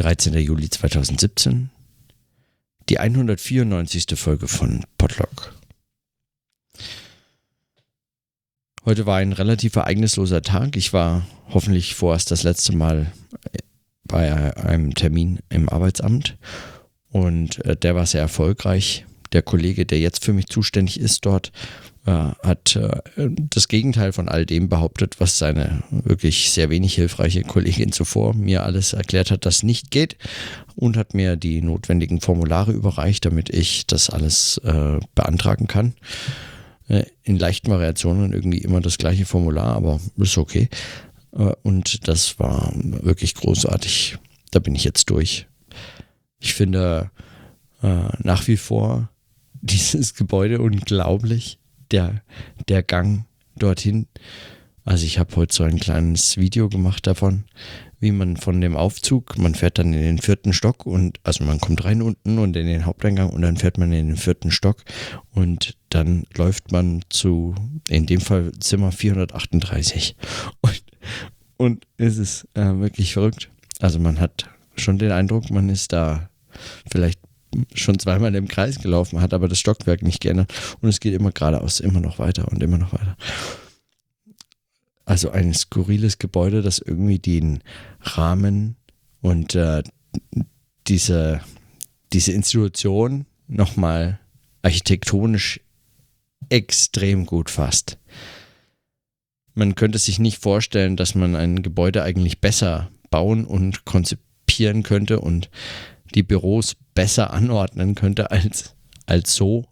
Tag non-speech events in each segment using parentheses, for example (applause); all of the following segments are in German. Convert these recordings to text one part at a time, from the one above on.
13. Juli 2017, die 194. Folge von Podlog. Heute war ein relativ ereignisloser Tag. Ich war hoffentlich vorerst das letzte Mal bei einem Termin im Arbeitsamt und äh, der war sehr erfolgreich. Der Kollege, der jetzt für mich zuständig ist dort, äh, hat äh, das Gegenteil von all dem behauptet, was seine wirklich sehr wenig hilfreiche Kollegin zuvor mir alles erklärt hat, das nicht geht und hat mir die notwendigen Formulare überreicht, damit ich das alles äh, beantragen kann. Äh, in leichten Variationen irgendwie immer das gleiche Formular, aber ist okay. Äh, und das war wirklich großartig. Da bin ich jetzt durch. Ich finde äh, nach wie vor dieses Gebäude unglaublich der, der Gang dorthin. Also ich habe heute so ein kleines Video gemacht davon, wie man von dem Aufzug, man fährt dann in den vierten Stock und also man kommt rein unten und in den Haupteingang und dann fährt man in den vierten Stock und dann läuft man zu, in dem Fall Zimmer 438. Und, und es ist äh, wirklich verrückt. Also man hat schon den Eindruck, man ist da vielleicht schon zweimal im Kreis gelaufen, hat aber das Stockwerk nicht geändert und es geht immer geradeaus, immer noch weiter und immer noch weiter. Also ein skurriles Gebäude, das irgendwie den Rahmen und äh, diese, diese Institution nochmal architektonisch extrem gut fasst. Man könnte sich nicht vorstellen, dass man ein Gebäude eigentlich besser bauen und konzipieren könnte und die Büros besser anordnen könnte als, als so.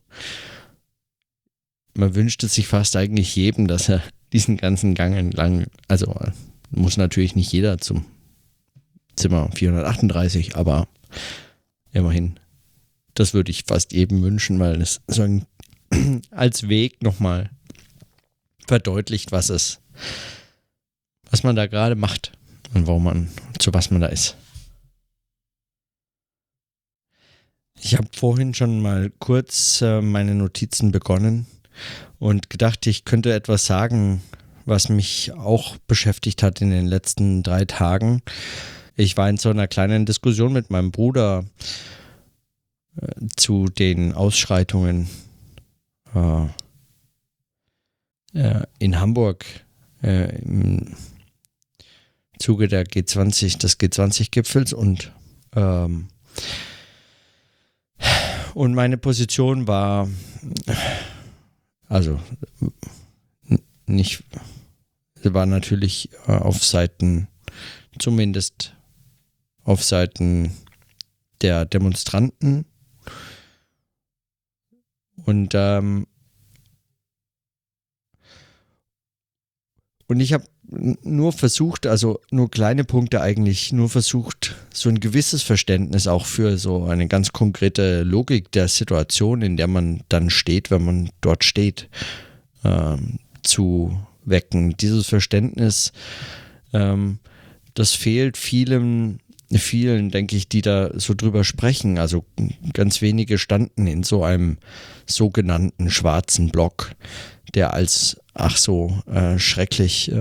Man wünschte sich fast eigentlich jedem, dass er diesen ganzen Gang entlang, also muss natürlich nicht jeder zum Zimmer 438, aber immerhin, das würde ich fast jedem wünschen, weil es so ein, (clears throat) als Weg nochmal verdeutlicht, was es, was man da gerade macht und warum man, zu was man da ist. Ich habe vorhin schon mal kurz äh, meine Notizen begonnen und gedacht, ich könnte etwas sagen, was mich auch beschäftigt hat in den letzten drei Tagen. Ich war in so einer kleinen Diskussion mit meinem Bruder äh, zu den Ausschreitungen äh, in Hamburg äh, im Zuge der G20, des G20-Gipfels und ähm, und meine Position war, also nicht, war natürlich äh, auf Seiten, zumindest auf Seiten der Demonstranten. Und ähm, und ich habe nur versucht, also nur kleine Punkte eigentlich, nur versucht, so ein gewisses Verständnis auch für so eine ganz konkrete Logik der Situation, in der man dann steht, wenn man dort steht, ähm, zu wecken. Dieses Verständnis, ähm, das fehlt vielen, vielen, denke ich, die da so drüber sprechen. Also ganz wenige standen in so einem sogenannten schwarzen Block, der als ach so äh, schrecklich äh,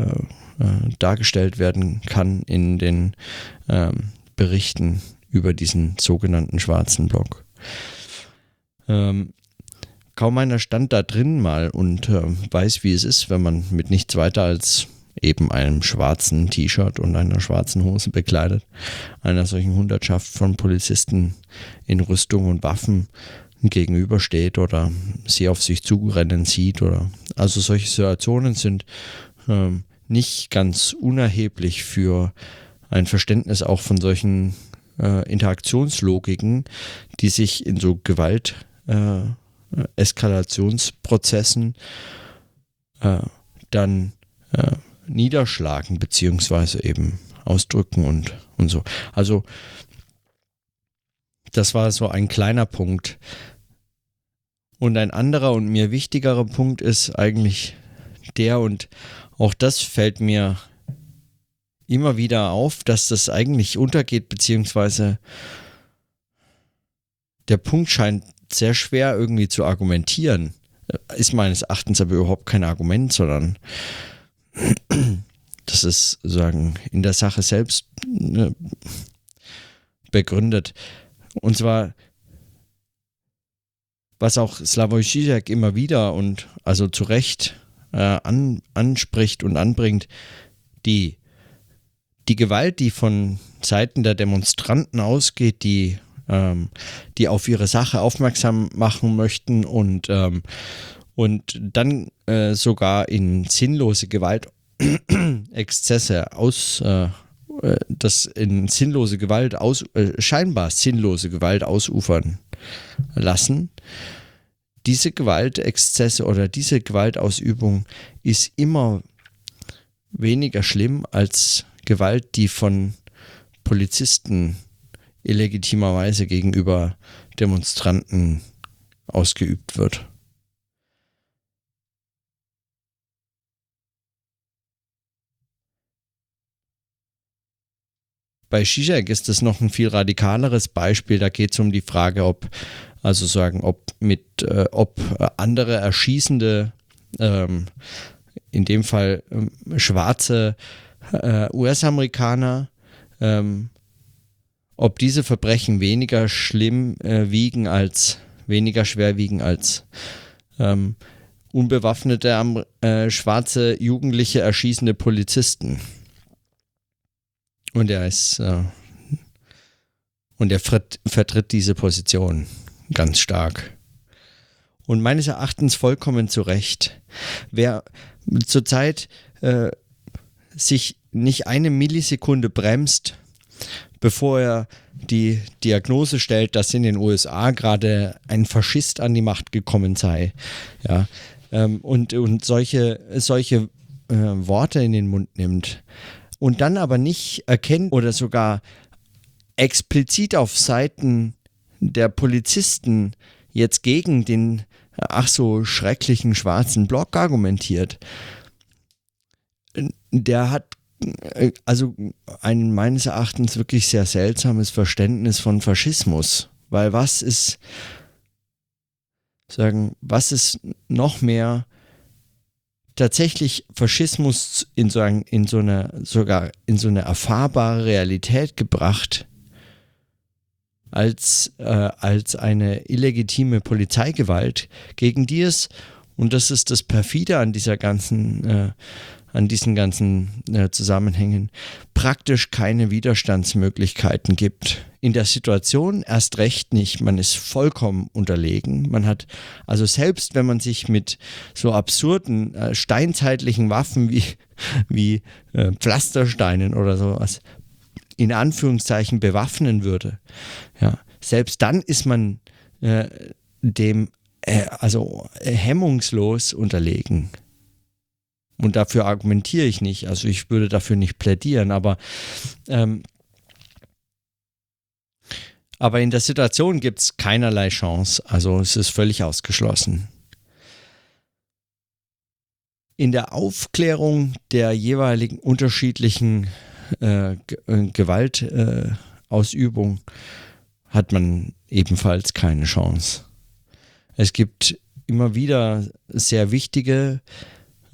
äh, dargestellt werden kann in den ähm, Berichten über diesen sogenannten schwarzen Block. Ähm, kaum einer stand da drin mal und äh, weiß, wie es ist, wenn man mit nichts weiter als eben einem schwarzen T-Shirt und einer schwarzen Hose bekleidet, einer solchen Hundertschaft von Polizisten in Rüstung und Waffen gegenübersteht oder sie auf sich zurennen sieht oder also solche Situationen sind ähm, nicht ganz unerheblich für ein Verständnis auch von solchen äh, Interaktionslogiken, die sich in so Gewalt äh, Eskalationsprozessen äh, dann äh, niederschlagen beziehungsweise eben ausdrücken und, und so. Also das war so ein kleiner Punkt. Und ein anderer und mir wichtigerer Punkt ist eigentlich der, und auch das fällt mir immer wieder auf, dass das eigentlich untergeht, beziehungsweise der Punkt scheint sehr schwer irgendwie zu argumentieren. Ist meines Erachtens aber überhaupt kein Argument, sondern (clears throat) das ist sagen in der Sache selbst ne, begründet. Und zwar, was auch Slavoj Žižek immer wieder und also zu Recht äh, an, anspricht und anbringt, die, die Gewalt, die von Seiten der Demonstranten ausgeht, die, ähm, die auf ihre Sache aufmerksam machen möchten und, ähm, und dann äh, sogar in sinnlose Gewaltexzesse (clears throat) aus, äh, äh, das in sinnlose Gewalt aus, äh, scheinbar sinnlose Gewalt ausufern lassen. Diese Gewaltexzesse oder diese Gewaltausübung ist immer weniger schlimm als Gewalt, die von Polizisten illegitimerweise gegenüber Demonstranten ausgeübt wird. Bei Zizek ist es noch ein viel radikaleres Beispiel. Da geht es um die Frage, ob, also sagen, ob mit, äh, ob andere erschießende, ähm, in dem Fall ähm, schwarze äh, US-Amerikaner, ähm, ob diese Verbrechen weniger schlimm äh, wiegen als, weniger schwer wiegen als ähm, unbewaffnete äh, schwarze Jugendliche erschießende Polizisten. Und er ist äh, und er vertritt diese Position ganz stark. Und meines Erachtens vollkommen zu Recht. Wer zurzeit äh, sich nicht eine Millisekunde bremst, bevor er die Diagnose stellt, dass in den USA gerade ein Faschist an die Macht gekommen sei, ja, ähm, und, und solche, solche äh, Worte in den Mund nimmt, und dann aber nicht erkennt oder sogar explizit auf Seiten der Polizisten jetzt gegen den ach so schrecklichen schwarzen Block argumentiert, der hat also ein meines Erachtens wirklich sehr seltsames Verständnis von Faschismus, weil was ist sagen, was ist noch mehr tatsächlich Faschismus in so, ein, in so eine, sogar in so eine erfahrbare Realität gebracht, als, äh, als eine illegitime Polizeigewalt, gegen die es, und das ist das Perfide an dieser ganzen äh, an diesen ganzen äh, Zusammenhängen praktisch keine Widerstandsmöglichkeiten gibt. In der Situation erst recht nicht. Man ist vollkommen unterlegen. Man hat, also selbst wenn man sich mit so absurden äh, steinzeitlichen Waffen wie, (laughs) wie äh, Pflastersteinen oder sowas in Anführungszeichen bewaffnen würde, ja, selbst dann ist man äh, dem äh, also hemmungslos unterlegen. Und dafür argumentiere ich nicht. Also ich würde dafür nicht plädieren, aber, ähm, aber in der Situation gibt es keinerlei Chance. Also es ist völlig ausgeschlossen. In der Aufklärung der jeweiligen unterschiedlichen äh, äh Gewaltausübung äh, hat man ebenfalls keine Chance. Es gibt immer wieder sehr wichtige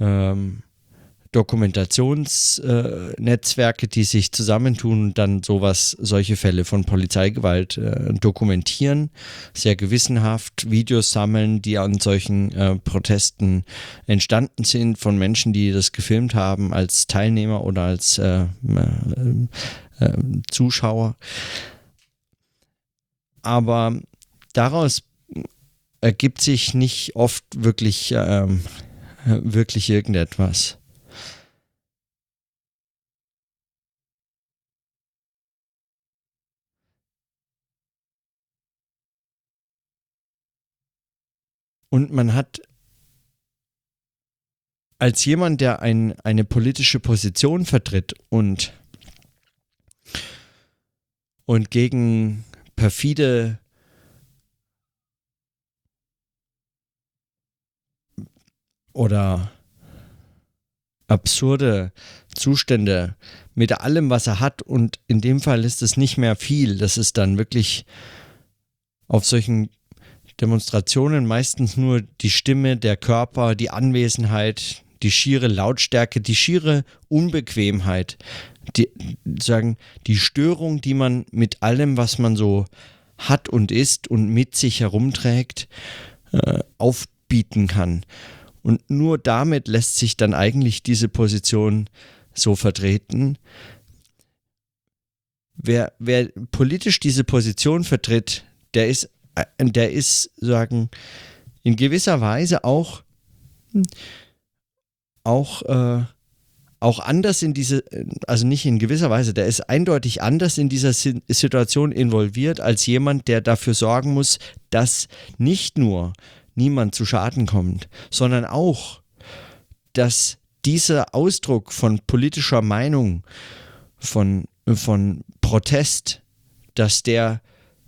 ähm, Dokumentationsnetzwerke, äh, die sich zusammentun und dann sowas, solche Fälle von Polizeigewalt äh, dokumentieren, sehr gewissenhaft Videos sammeln, die an solchen äh, Protesten entstanden sind von Menschen, die das gefilmt haben als Teilnehmer oder als äh, äh, äh, Zuschauer. Aber daraus ergibt sich nicht oft wirklich ähm, wirklich irgendetwas. Und man hat als jemand, der ein, eine politische Position vertritt und, und gegen perfide oder absurde Zustände mit allem, was er hat. Und in dem Fall ist es nicht mehr viel. Das ist dann wirklich auf solchen Demonstrationen meistens nur die Stimme, der Körper, die Anwesenheit, die schiere Lautstärke, die schiere Unbequemheit die, sagen, die Störung, die man mit allem, was man so hat und ist und mit sich herumträgt, äh, aufbieten kann. Und nur damit lässt sich dann eigentlich diese Position so vertreten. Wer, wer politisch diese Position vertritt, der ist, äh, der ist, sagen, in gewisser Weise auch, auch, äh, auch anders in diese, also nicht in gewisser Weise, der ist eindeutig anders in dieser Situation involviert als jemand, der dafür sorgen muss, dass nicht nur niemand zu Schaden kommt, sondern auch, dass dieser Ausdruck von politischer Meinung, von, von Protest, dass der,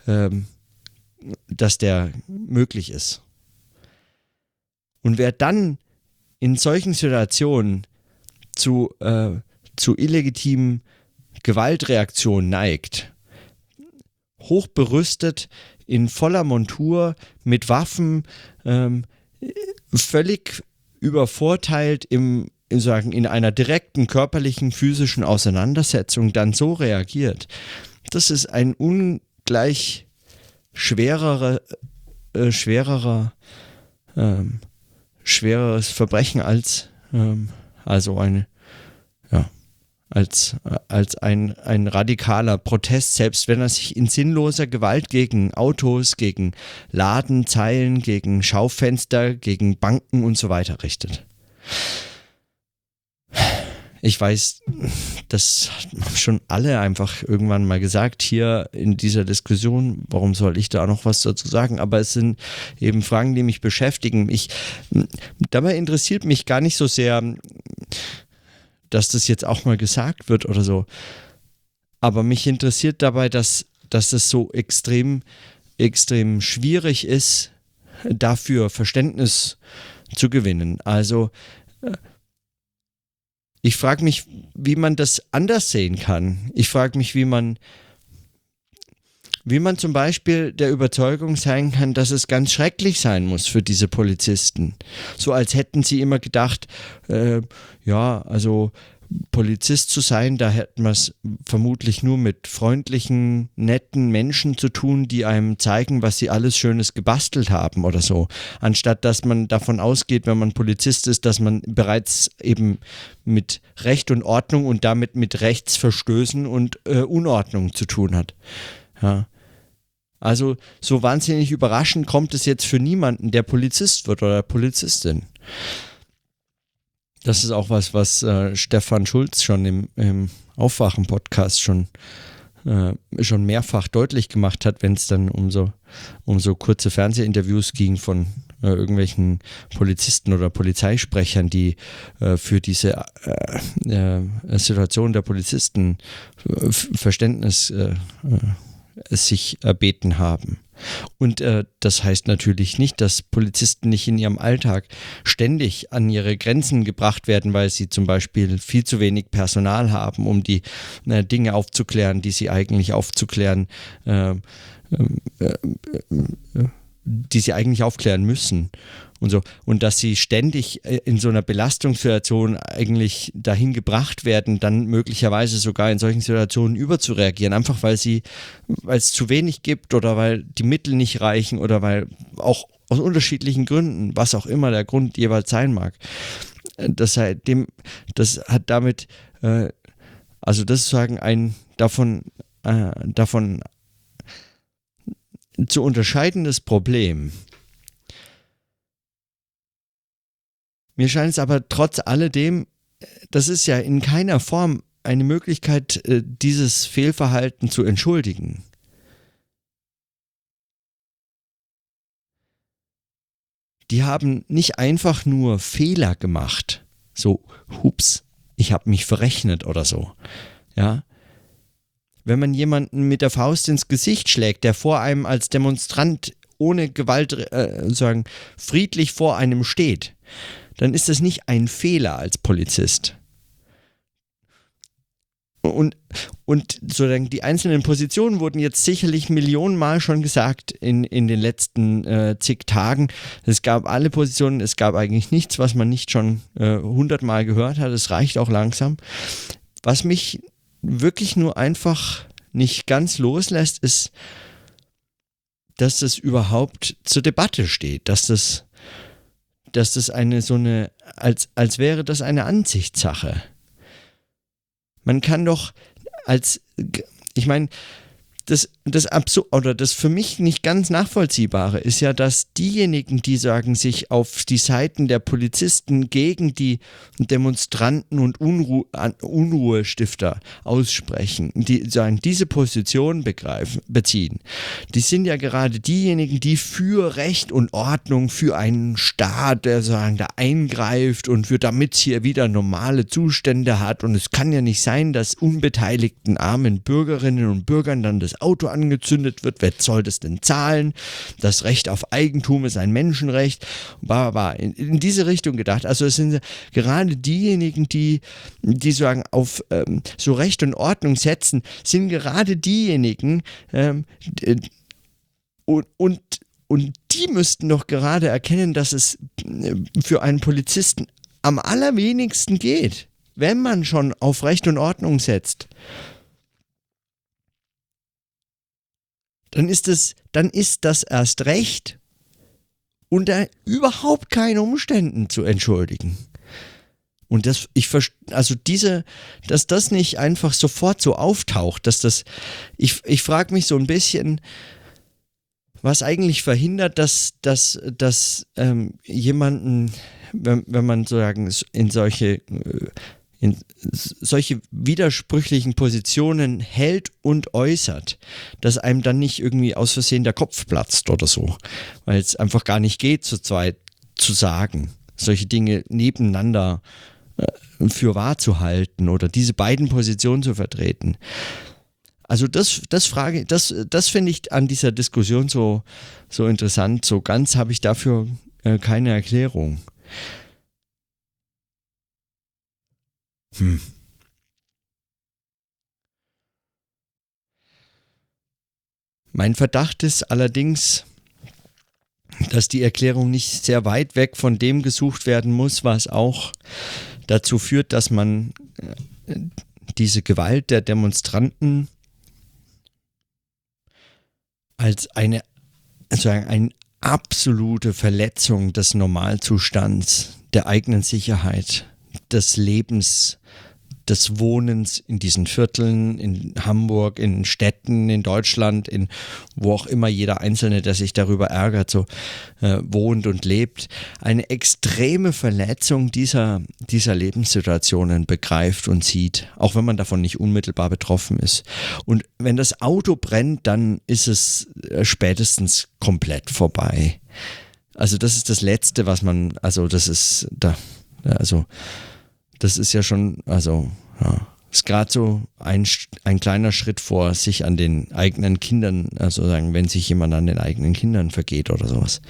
ähm, dass der möglich ist. Und wer dann in solchen Situationen zu, äh, zu illegitimen Gewaltreaktionen neigt, hochberüstet, in voller Montur, mit Waffen, ähm, völlig übervorteilt im, im sagen, in einer direkten körperlichen, physischen Auseinandersetzung dann so reagiert, das ist ein ungleich schwererer, äh, schwererer, ähm, schwereres Verbrechen als ähm, also eine als, als ein, ein radikaler Protest, selbst wenn er sich in sinnloser Gewalt gegen Autos, gegen Ladenzeilen, gegen Schaufenster, gegen Banken und so weiter richtet. Ich weiß, das haben schon alle einfach irgendwann mal gesagt hier in dieser Diskussion. Warum soll ich da noch was dazu sagen? Aber es sind eben Fragen, die mich beschäftigen. Ich, dabei interessiert mich gar nicht so sehr, dass das jetzt auch mal gesagt wird oder so. Aber mich interessiert dabei, dass, dass es so extrem, extrem schwierig ist, dafür Verständnis zu gewinnen. Also äh, ich frage mich, wie man das anders sehen kann. Ich frage mich, wie man wie man zum Beispiel der Überzeugung sein kann, dass es ganz schrecklich sein muss für diese Polizisten. So als hätten sie immer gedacht, äh, ja, also Polizist zu sein, da hätten wir es vermutlich nur mit freundlichen, netten Menschen zu tun, die einem zeigen, was sie alles Schönes gebastelt haben oder so. Anstatt dass man davon ausgeht, wenn man Polizist ist, dass man bereits eben mit Recht und Ordnung und damit mit Rechtsverstößen und äh, Unordnung zu tun hat. Ja. Also so wahnsinnig überraschend kommt es jetzt für niemanden, der Polizist wird oder Polizistin. Das ist auch was, was äh, Stefan Schulz schon im, im Aufwachen-Podcast schon, äh, schon mehrfach deutlich gemacht hat, wenn es dann um so, um so kurze Fernsehinterviews ging von äh, irgendwelchen Polizisten oder Polizeisprechern, die äh, für diese äh, äh, Situation der Polizisten Verständnis sich erbeten haben. Und äh, das heißt natürlich nicht, dass Polizisten nicht in ihrem Alltag ständig an ihre Grenzen gebracht werden, weil sie zum Beispiel viel zu wenig Personal haben, um die äh, Dinge aufzuklären, die sie eigentlich aufzuklären, äh, äh, äh, äh die sie eigentlich aufklären müssen und so. Und dass sie ständig äh, in so einer Belastungssituation eigentlich dahin gebracht werden, dann möglicherweise sogar in solchen Situationen überzureagieren, einfach weil sie, weil es zu wenig gibt oder weil die Mittel nicht reichen oder weil auch aus unterschiedlichen Gründen, was auch immer der Grund jeweils sein mag. Das, halt dem, das hat damit, äh, also das ist sozusagen ein davon, äh, davon zu unterscheidendes Problem Mir scheint es aber trotz alledem, das ist ja in keiner Form eine Möglichkeit, äh, dieses Fehlverhalten zu entschuldigen. Die haben nicht einfach nur Fehler gemacht, so, hups, ich habe mich verrechnet oder so. Ja, wenn man jemanden mit der Faust ins Gesicht schlägt, der vor einem als Demonstrant ohne Gewalt äh, sagen friedlich vor einem steht, dann ist das nicht ein Fehler als Polizist. Und, und sozusagen die einzelnen Positionen wurden jetzt sicherlich Millionenmal schon gesagt in, in den letzten äh, zig Tagen. Es gab alle Positionen, es gab eigentlich nichts, was man nicht schon äh, hundertmal gehört hat. Es reicht auch langsam. Was mich wirklich nur einfach nicht ganz loslässt, ist, dass das überhaupt zur Debatte steht, dass das, dass das eine so eine, als, als wäre das eine Ansichtssache. Man kann doch als, ich meine, das, das absurd oder das für mich nicht ganz nachvollziehbare ist ja, dass diejenigen, die sagen, sich auf die Seiten der Polizisten gegen die Demonstranten und Unruhe, Unruhestifter aussprechen, die sagen, diese Position begreifen, beziehen, die sind ja gerade diejenigen, die für Recht und Ordnung, für einen Staat, der sagen, da eingreift und für damit hier wieder normale Zustände hat. Und es kann ja nicht sein, dass unbeteiligten armen Bürgerinnen und Bürgern dann das Auto angezündet wird, wer soll das denn zahlen? Das Recht auf Eigentum ist ein Menschenrecht. In, in diese Richtung gedacht. Also es sind gerade diejenigen, die, die sagen, auf ähm, so Recht und Ordnung setzen, sind gerade diejenigen ähm, und, und und die müssten doch gerade erkennen, dass es äh, für einen Polizisten am allerwenigsten geht, wenn man schon auf Recht und Ordnung setzt. Dann ist es, dann ist das erst recht unter überhaupt keinen Umständen zu entschuldigen. Und das, ich also diese, dass das nicht einfach sofort so auftaucht, dass das, ich, ich frage mich so ein bisschen, was eigentlich verhindert, dass, dass, dass ähm, jemanden, wenn, wenn man sozusagen in solche äh, in solche widersprüchlichen Positionen hält und äußert, dass einem dann nicht irgendwie aus Versehen der Kopf platzt oder so, weil es einfach gar nicht geht, zu zweit zu sagen, solche Dinge nebeneinander äh, für wahr zu halten oder diese beiden Positionen zu vertreten. Also das, das frage, das, das finde ich an dieser Diskussion so, so interessant. So ganz habe ich dafür äh, keine Erklärung. Hm. Mein Verdacht ist allerdings, dass die Erklärung nicht sehr weit weg von dem gesucht werden muss, was auch dazu führt, dass man äh, diese Gewalt der Demonstranten als eine, also eine absolute Verletzung des Normalzustands der eigenen Sicherheit des Lebens, des Wohnens in diesen Vierteln, in Hamburg, in Städten, in Deutschland, in wo auch immer jeder Einzelne, der sich darüber ärgert, so äh, wohnt und lebt, eine extreme Verletzung dieser, dieser Lebenssituationen begreift und sieht, auch wenn man davon nicht unmittelbar betroffen ist. Und wenn das Auto brennt, dann ist es äh, spätestens komplett vorbei. Also das ist das Letzte, was man, also das ist da, also das ist ja schon, also ja, ist gerade so ein, ein kleiner Schritt vor sich an den eigenen Kindern, also sagen, wenn sich jemand an den eigenen Kindern vergeht oder sowas.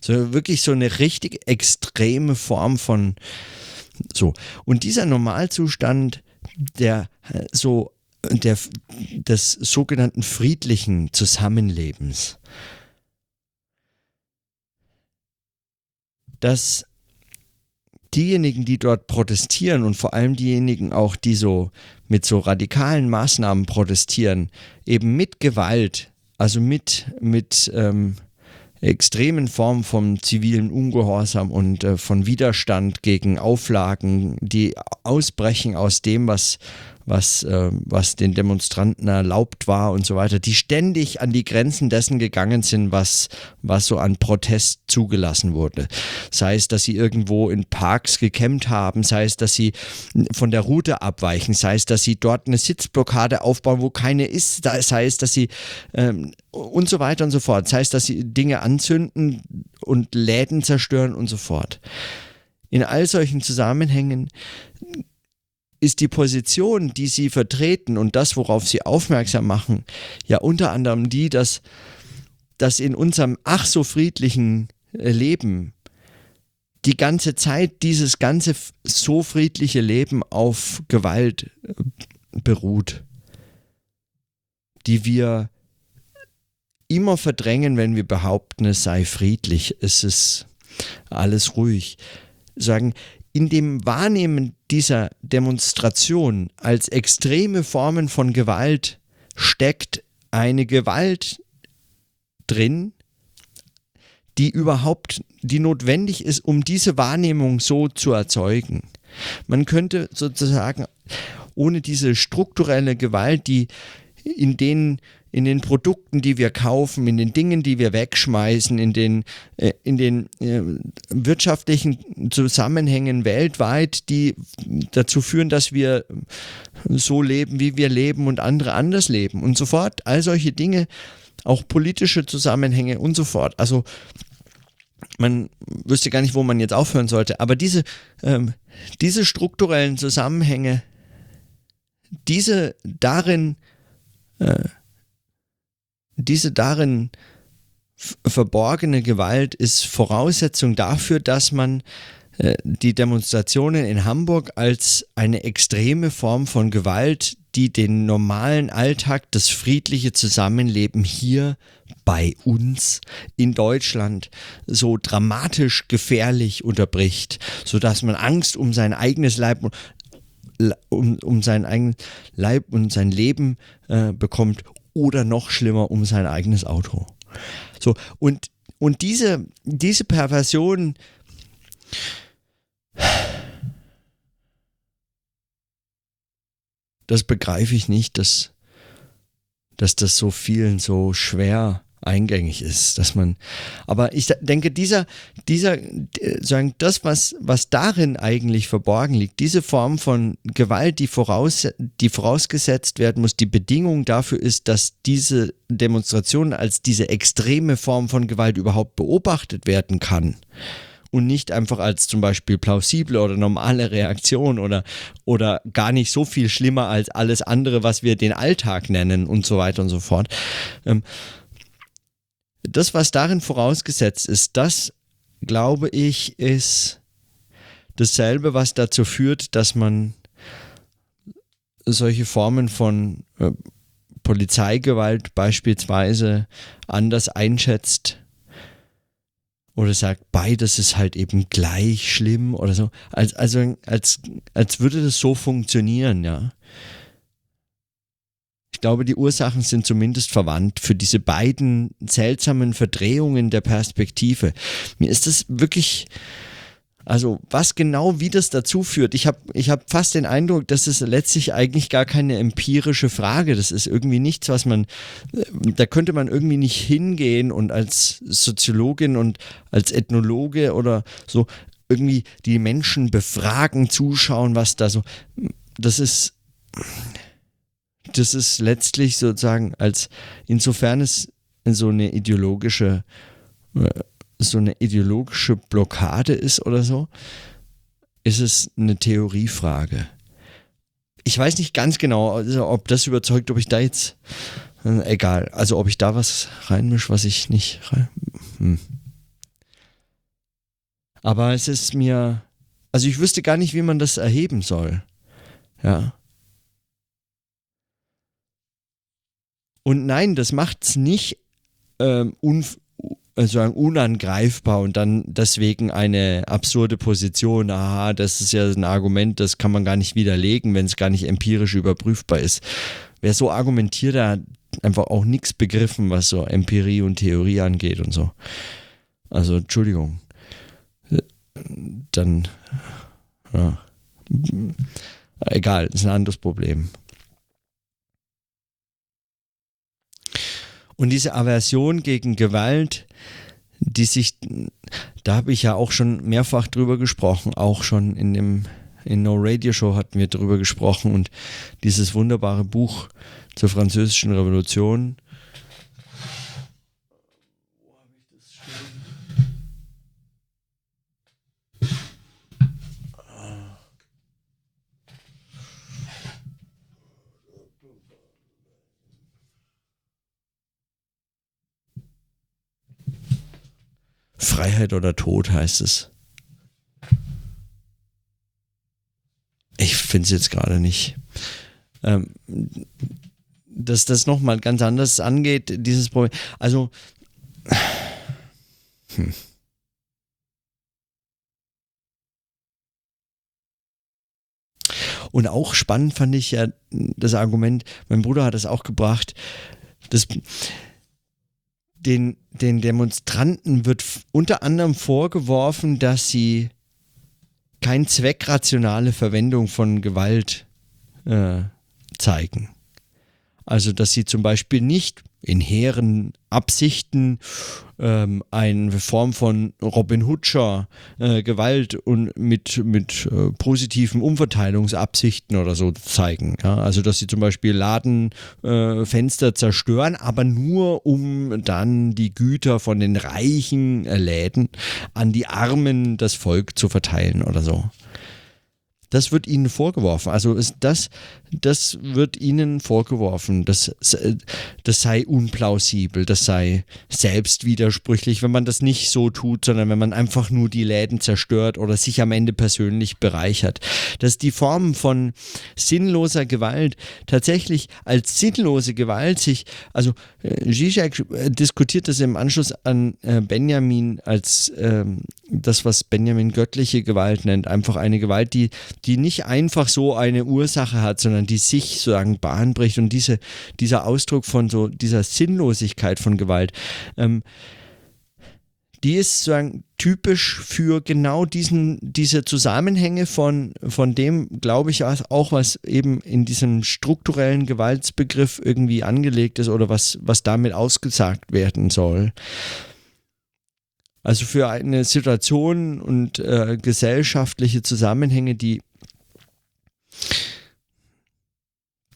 So wirklich so eine richtig extreme Form von so. Und dieser Normalzustand, der so der, des sogenannten friedlichen Zusammenlebens, das diejenigen, die dort protestieren und vor allem diejenigen auch, die so mit so radikalen Maßnahmen protestieren, eben mit Gewalt, also mit, mit ähm, extremen Formen von zivilen Ungehorsam und äh, von Widerstand gegen Auflagen, die ausbrechen aus dem, was was, äh, was den Demonstranten erlaubt war und so weiter, die ständig an die Grenzen dessen gegangen sind, was, was so an Protest zugelassen wurde. Sei es, dass sie irgendwo in Parks gekämmt haben, sei es, dass sie von der Route abweichen, sei es, dass sie dort eine Sitzblockade aufbauen, wo keine ist, sei es, dass sie ähm, und so weiter und so fort, sei es, dass sie Dinge anzünden und Läden zerstören und so fort. In all solchen Zusammenhängen ist die Position, die sie vertreten und das, worauf sie aufmerksam machen, ja unter anderem die, dass, dass in unserem ach so friedlichen äh, Leben die ganze Zeit dieses ganze so friedliche Leben auf Gewalt äh, beruht, die wir immer verdrängen, wenn wir behaupten, es sei friedlich, es ist alles ruhig. Sagen, in dem Wahrnehmen dieser Demonstration als extreme Formen von Gewalt steckt eine Gewalt drin, die überhaupt, die notwendig ist, um diese Wahrnehmung so zu erzeugen. Man könnte sozusagen ohne diese strukturelle Gewalt, die in den in den Produkten, die wir kaufen, in den Dingen, die wir wegschmeißen, in den, äh, in den äh, wirtschaftlichen Zusammenhängen weltweit, die dazu führen, dass wir so leben, wie wir leben und andere anders leben und so fort. All solche Dinge, auch politische Zusammenhänge und so fort. Also man wüsste gar nicht, wo man jetzt aufhören sollte, aber diese, ähm, diese strukturellen Zusammenhänge, diese darin äh, diese darin verborgene Gewalt ist Voraussetzung dafür, dass man äh, die Demonstrationen in Hamburg als eine extreme Form von Gewalt, die den normalen Alltag, das friedliche Zusammenleben hier bei uns in Deutschland so dramatisch gefährlich unterbricht, sodass man Angst um sein eigenes Leib um, um sein eigenes Leib und sein Leben äh, bekommt oder noch schlimmer um sein eigenes Auto. So, und, und diese, diese Perversion, das begreife ich nicht, dass, dass das so vielen so schwer eingängig ist, dass man, aber ich denke, dieser, dieser, sagen, das, was, was darin eigentlich verborgen liegt, diese Form von Gewalt, die voraus, die vorausgesetzt werden muss, die Bedingung dafür ist, dass diese Demonstration als diese extreme Form von Gewalt überhaupt beobachtet werden kann und nicht einfach als zum Beispiel plausible oder normale Reaktion oder, oder gar nicht so viel schlimmer als alles andere, was wir den Alltag nennen und so weiter und so fort. Ähm, das, was darin vorausgesetzt ist, das, glaube ich, ist dasselbe, was dazu führt, dass man solche Formen von äh, Polizeigewalt beispielsweise anders einschätzt oder sagt, beides ist halt eben gleich schlimm oder so. Als, also als, als würde das so funktionieren, ja. Ich glaube, die Ursachen sind zumindest verwandt für diese beiden seltsamen Verdrehungen der Perspektive. Mir ist das wirklich, also was genau, wie das dazu führt, ich habe ich hab fast den Eindruck, dass es letztlich eigentlich gar keine empirische Frage, das ist irgendwie nichts, was man, da könnte man irgendwie nicht hingehen und als Soziologin und als Ethnologe oder so irgendwie die Menschen befragen, zuschauen, was da so, das ist das ist letztlich sozusagen als insofern es so eine ideologische äh, so eine ideologische Blockade ist oder so, ist es eine Theoriefrage. Ich weiß nicht ganz genau, also ob das überzeugt, ob ich da jetzt äh, egal, also ob ich da was reinmische, was ich nicht rein, hm. Aber es ist mir, also ich wüsste gar nicht, wie man das erheben soll. Ja. Und nein, das macht es nicht ähm, un, also unangreifbar und dann deswegen eine absurde Position. Aha, das ist ja ein Argument, das kann man gar nicht widerlegen, wenn es gar nicht empirisch überprüfbar ist. Wer so argumentiert, der hat einfach auch nichts begriffen, was so Empirie und Theorie angeht und so. Also, Entschuldigung. Dann, ja. Egal, ist ein anderes Problem. Und diese Aversion gegen Gewalt, die sich, da habe ich ja auch schon mehrfach drüber gesprochen, auch schon in dem in No Radio Show hatten wir drüber gesprochen. Und dieses wunderbare Buch zur französischen Revolution Freiheit oder Tod heißt es. Ich finde es jetzt gerade nicht. Ähm, dass das nochmal ganz anders angeht, dieses Problem. Also, hm. Und auch spannend fand ich ja das Argument, mein Bruder hat das auch gebracht, das, den, den Demonstranten wird unter anderem vorgeworfen, dass sie keine zweckrationale Verwendung von Gewalt äh, zeigen. Also, dass sie zum Beispiel nicht in hehren Absichten ähm, eine Form von Robin Hoodscher äh, Gewalt und mit, mit äh, positiven Umverteilungsabsichten oder so zeigen. Ja? Also dass sie zum Beispiel Ladenfenster äh, zerstören, aber nur um dann die Güter von den reichen Läden an die Armen das Volk zu verteilen oder so. Das wird ihnen vorgeworfen. Also ist das, das wird ihnen vorgeworfen. Das, das sei unplausibel, das sei selbstwidersprüchlich, wenn man das nicht so tut, sondern wenn man einfach nur die Läden zerstört oder sich am Ende persönlich bereichert. Dass die Form von sinnloser Gewalt tatsächlich als sinnlose Gewalt sich, also äh, Zizek äh, diskutiert das im Anschluss an äh, Benjamin als ähm, das, was Benjamin göttliche Gewalt nennt, einfach eine Gewalt, die, die nicht einfach so eine Ursache hat, sondern die sich sozusagen Bahn bricht und diese, dieser Ausdruck von so dieser Sinnlosigkeit von Gewalt, ähm, die ist sozusagen typisch für genau diesen, diese Zusammenhänge von, von dem, glaube ich, auch was eben in diesem strukturellen Gewaltsbegriff irgendwie angelegt ist oder was, was damit ausgesagt werden soll. Also für eine Situation und äh, gesellschaftliche Zusammenhänge, die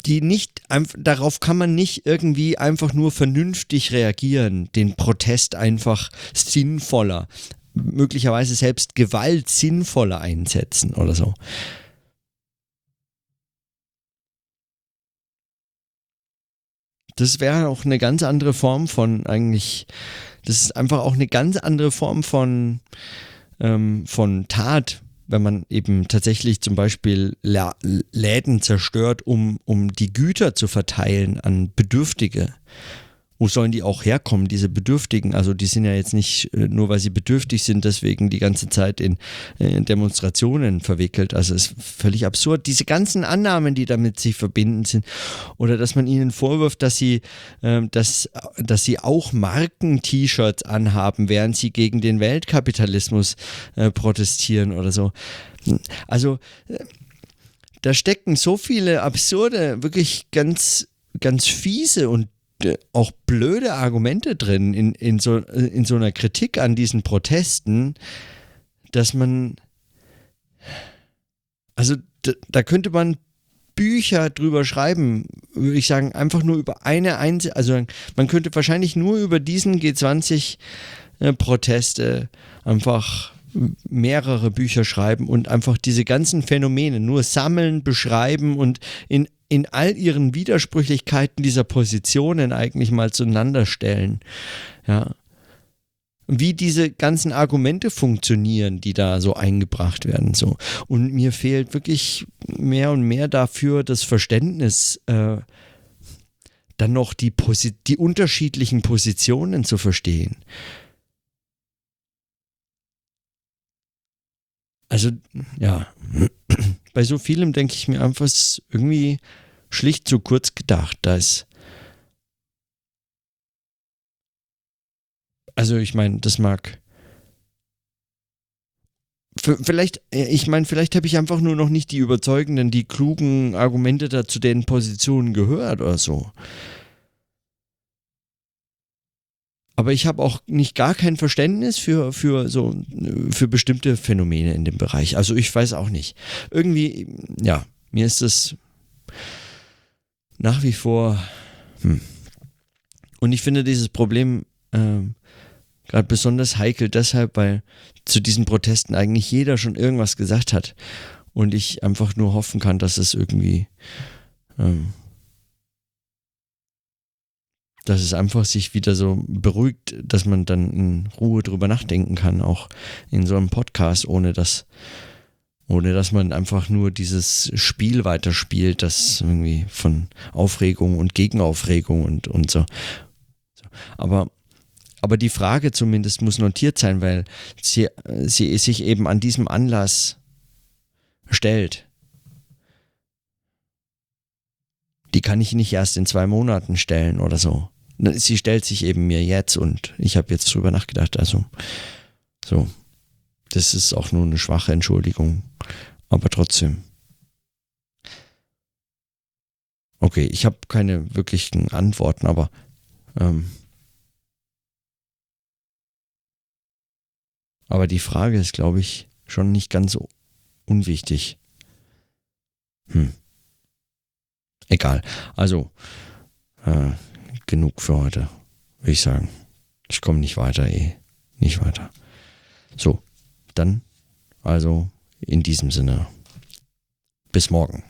die nicht, darauf kann man nicht irgendwie einfach nur vernünftig reagieren, den Protest einfach sinnvoller, möglicherweise selbst Gewalt sinnvoller einsetzen oder so. Das wäre auch eine ganz andere Form von eigentlich, das ist einfach auch eine ganz andere Form von, ähm, von Tat, wenn man eben tatsächlich zum Beispiel Läden zerstört, um, um die Güter zu verteilen an Bedürftige wo sollen die auch herkommen, diese Bedürftigen? Also die sind ja jetzt nicht, äh, nur weil sie bedürftig sind, deswegen die ganze Zeit in, in Demonstrationen verwickelt. Also es ist völlig absurd. Diese ganzen Annahmen, die damit sich verbinden sind, oder dass man ihnen vorwirft, dass sie, äh, dass, dass sie auch Marken-T-Shirts anhaben, während sie gegen den Weltkapitalismus äh, protestieren oder so. Also äh, da stecken so viele absurde, wirklich ganz, ganz fiese und auch blöde Argumente drin in, in, so, in so einer Kritik an diesen Protesten, dass man, also da, da könnte man Bücher drüber schreiben, würde ich sagen, einfach nur über eine einzige, also man könnte wahrscheinlich nur über diesen G20-Proteste einfach mehrere Bücher schreiben und einfach diese ganzen Phänomene nur sammeln, beschreiben und in in all ihren Widersprüchlichkeiten dieser Positionen eigentlich mal zueinander stellen. Ja. Wie diese ganzen Argumente funktionieren, die da so eingebracht werden. So. Und mir fehlt wirklich mehr und mehr dafür das Verständnis, äh, dann noch die, die unterschiedlichen Positionen zu verstehen. Also, ja, bei so vielem denke ich mir einfach, es ist irgendwie schlicht zu kurz gedacht. Da ist. Also, ich meine, das mag. Vielleicht, ich meine, vielleicht habe ich einfach nur noch nicht die überzeugenden, die klugen Argumente da zu den Positionen gehört oder so. Aber ich habe auch nicht gar kein Verständnis für, für so, für bestimmte Phänomene in dem Bereich. Also ich weiß auch nicht. Irgendwie, ja, mir ist das nach wie vor, hm. Und ich finde dieses Problem äh, gerade besonders heikel deshalb, weil zu diesen Protesten eigentlich jeder schon irgendwas gesagt hat. Und ich einfach nur hoffen kann, dass es irgendwie ähm, dass es einfach sich wieder so beruhigt, dass man dann in Ruhe drüber nachdenken kann, auch in so einem Podcast, ohne dass, ohne dass man einfach nur dieses Spiel weiterspielt, das irgendwie von Aufregung und Gegenaufregung und, und so. Aber, aber die Frage zumindest muss notiert sein, weil sie, sie sich eben an diesem Anlass stellt. Die kann ich nicht erst in zwei Monaten stellen oder so. Sie stellt sich eben mir jetzt und ich habe jetzt drüber nachgedacht. Also, so. Das ist auch nur eine schwache Entschuldigung. Aber trotzdem. Okay, ich habe keine wirklichen Antworten, aber ähm, aber die Frage ist, glaube ich, schon nicht ganz so unwichtig. Hm. Egal. Also, äh, genug für heute, würde ich sagen. Ich komme nicht weiter, eh. Nicht weiter. So, dann, also in diesem Sinne, bis morgen.